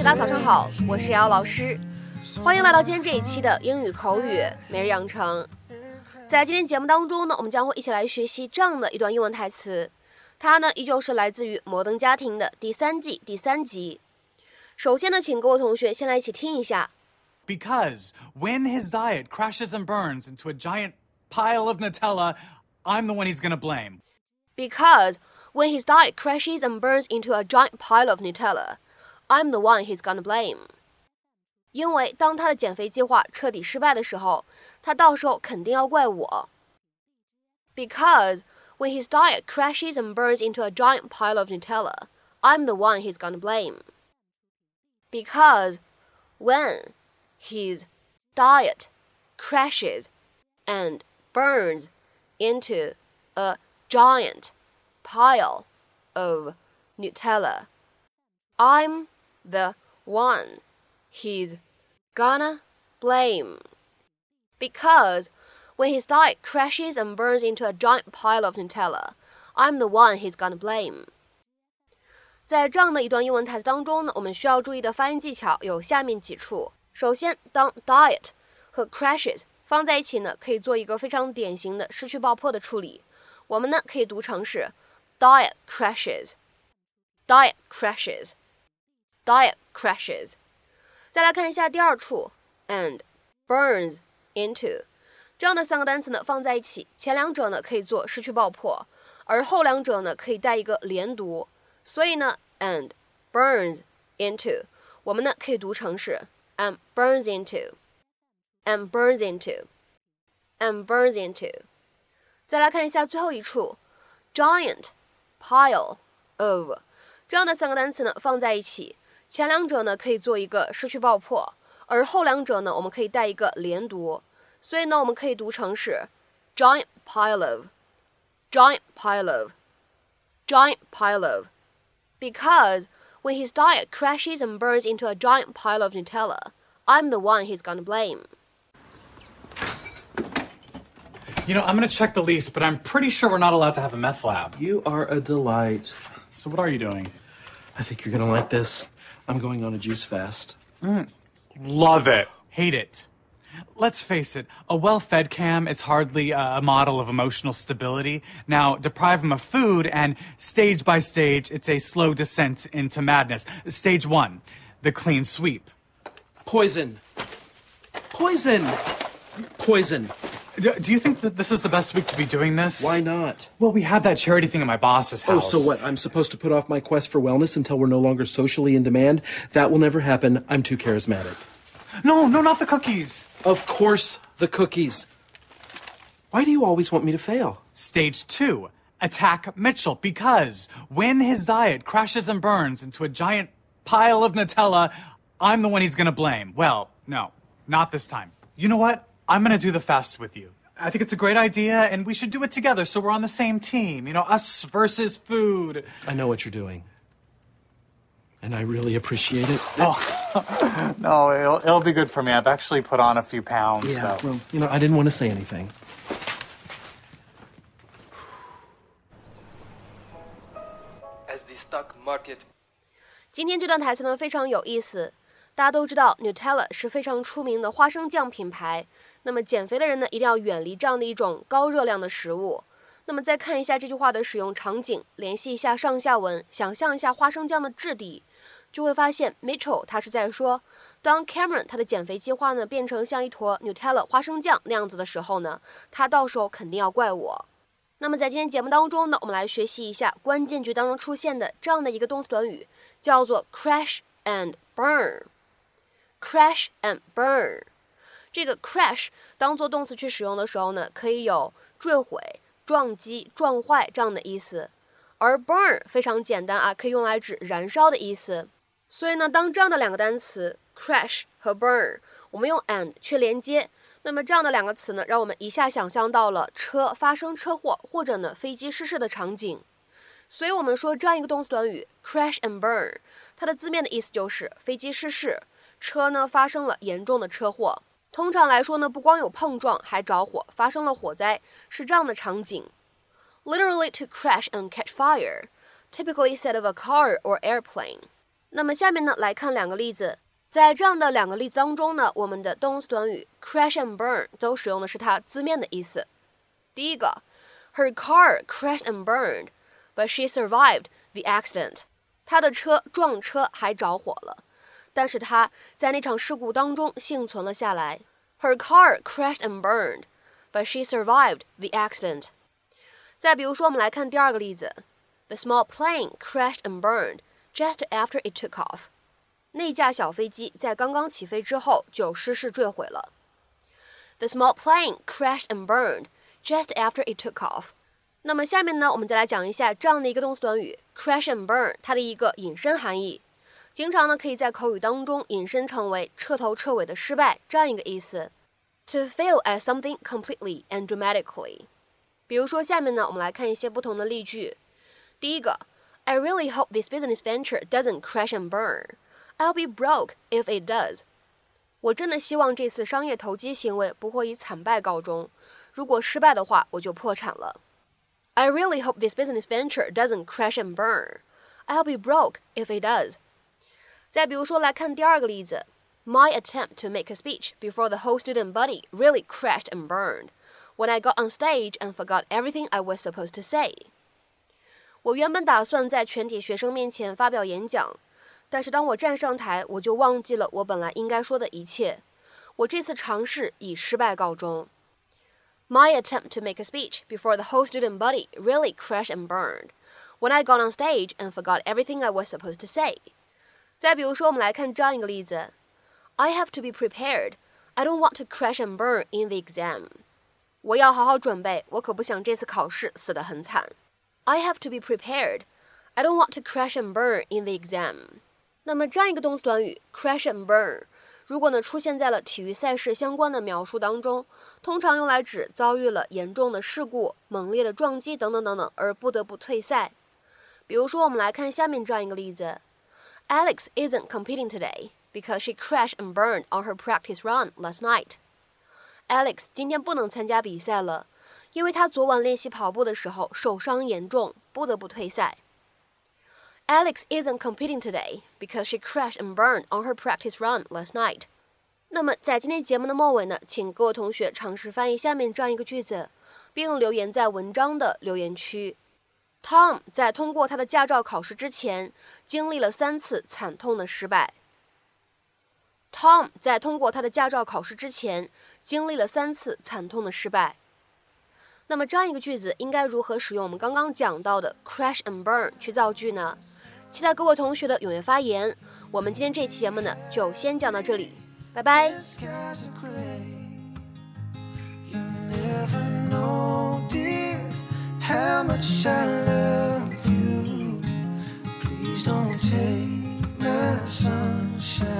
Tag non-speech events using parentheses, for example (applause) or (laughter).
学，大家早上好，我是瑶老师，欢迎来到今天这一期的英语口语每日养成。在今天节目当中呢，我们将会一起来学习这样的一段英文台词，它呢依旧是来自于《摩登家庭》的第三季第三集。首先呢，请各位同学先来一起听一下。Because when his diet crashes and burns into a giant pile of Nutella, I'm the one he's gonna blame. Because when his diet crashes and burns into a giant pile of Nutella, I'm the one he's gonna blame. 因为当他的减肥计划彻底失败的时候，他到时候肯定要怪我。Because when his diet crashes and burns into a giant pile of Nutella, I'm the one he's gonna blame. Because when his diet crashes and burns into a giant pile of Nutella. I'm the one he's gonna blame. Because when his diet crashes and burns into a giant pile of Nutella, I'm the one he's gonna blame. 在这样的一段英文台词当中呢，我们需要注意的发音技巧有下面几处。首先，当 diet 和 crashes 放在一起呢，可以做一个非常典型的失去爆破的处理。我们呢可以读成是 diet crashes，diet crashes，diet crashes。再来看一下第二处 and burns into 这样的三个单词呢放在一起，前两者呢可以做失去爆破，而后两者呢可以带一个连读，所以呢 and burns into 我们呢可以读成是 and burns into。and burns into, and burns into。再来看一下最后一处，giant pile of 这样的三个单词呢放在一起， 前两者呢可以做一个失去爆破，而后两者呢我们可以带一个连读，所以呢我们可以读成是 giant pile of, giant pile of, giant pile of, because when his diet crashes and burns into a giant pile of Nutella, I'm the one he's gonna blame. You know, I'm gonna check the lease, but I'm pretty sure we're not allowed to have a meth lab. You are a delight. So what are you doing? I think you're gonna like this. I'm going on a juice fast. Mm. Love it. Hate it. Let's face it, a well fed Cam is hardly a model of emotional stability. Now, deprive him of food, and stage by stage, it's a slow descent into madness. Stage one, the clean sweep. Poison. Poison. Poison. Do, you think that this is the best week to be doing this? Why not? Well, we had that charity thing at my boss's house. Oh, so what? I'm supposed to put off my quest for wellness until we're no longer socially in demand? That will never happen. I'm too charismatic. No, no, not the cookies. Of course, the cookies. Why do you always want me to fail? Stage two, attack Mitchell because when his diet crashes and burns into a giant pile of Nutella, I'm the one he's gonna blame. Well, no, not this time. You know what? I'm gonna do the fast with you. I think it's a great idea, and we should do it together so we're on the same team. You know, us versus food. I know what you're doing. And I really appreciate it. (laughs) Oh, (laughs) no, it'll, it'll be good for me. I've actually put on a few pounds. Yeah, so. well, you know, I didn't want to say anything. As the stock market 今天这段台词呢非常有意思。 大家都知道，Nutella 是非常出名的花生酱品牌。那么减肥的人呢，一定要远离这样的一种高热量的食物。那么再看一下这句话的使用场景，联系一下上下文，想象一下花生酱的质地，就会发现 Mitchell 他是在说，当 Cameron 他的减肥计划呢变成像一坨 Nutella 花生酱那样子的时候呢，他到时候肯定要怪我。那么在今天节目当中呢，我们来学习一下关键句当中出现的这样的一个动词短语，叫做 crash and burn。Crash and burn，这个 crash 当做动词去使用的时候呢，可以有坠毁、撞击、撞坏这样的意思；而 burn 非常简单啊，可以用来指燃烧的意思。所以呢，当这样的两个单词 crash 和 burn，我们用 and 去连接，那么这样的两个词呢，让我们一下想象到了车发生车祸或者呢飞机失事的场景。所以我们说这样一个动词短语 crash and burn，它的字面的意思就是飞机失事。车呢发生了严重的车祸。通常来说呢，不光有碰撞，还着火，发生了火灾，是这样的场景。Literally to crash and catch fire, typically instead of a car or airplane. 那么下面呢，来看两个例子。在这样的两个例子当中呢，我们的动词短语 crash and burn 都使用的是它字面的意思。第一个，Her car crashed and burned, but she survived the accident. 她的车撞车还着火了，但是她在那场事故当中幸存了下来。Her car crashed and burned, but she survived the accident. 再比如说，我们来看第二个例子，The small plane crashed and burned just after it took off. 那架小飞机在刚刚起飞之后就失事坠毁了。The small plane crashed and burned just after it took off。那么下面呢，我们再来讲一下这样的一个动词短语 crash and burn 它的一个引申含义。经常呢可以在口语当中引申成为彻头彻尾的失败这样一个意思。To fail at something completely and dramatically。比如说下面呢，我们来看一些不同的例句。第一个，I really hope this business venture doesn't crash and burn。I'll be broke if it does。我真的希望这次商业投机行为不会以惨败告终。如果失败的话，我就破产了。I really hope this business venture doesn't crash and burn. I'll be broke if it does. 再比如说，来看第二个例子。My attempt to make a speech before the whole student body really crashed and burned when I got on stage and forgot everything I was supposed to say. 我原本打算在全体学生面前发表演讲，但是当我站上台，我就忘记了我本来应该说的一切。我这次尝试以失败告终。My attempt to make a speech before the whole student body really crashed and burned when I got on stage and forgot everything I was supposed to say。 再比如说，我们来看这样一个例子：I have to be prepared. I don't want to crash and burn in the exam. 我要好好准备，我可不想这次考试死得很惨。I have to be prepared. I don't want to crash and burn in the exam. 那么这样一个动词短语 crash and burn，如果呢出现在了体育赛事相关的描述当中，通常用来指遭遇了严重的事故、猛烈的撞击等等等等而不得不退赛。比如说，我们来看下面这样一个例子 ：Alex isn't competing today because she crashed and burned on her practice run last night. Alex 今天不能参加比赛了，因为她昨晚练习跑步的时候受伤严重，不得不退赛。Alex isn't competing today because she crashed and burned on her practice run last night. 那么在今天节目的末尾呢，请各位同学尝试翻译下面这样一个句子，并留言在文章的留言区。 Tom 在通过他的驾照考试之前，经历了三次惨痛的失败。Tom 在通过他的驾照考试之前，经历了三次惨痛的失败。那么这样一个句子应该如何使用我们刚刚讲到的 crash and burn 去造句呢？期待各位同学的踊跃发言。我们今天这期节目呢，就先讲到这里，拜拜。Always love you. And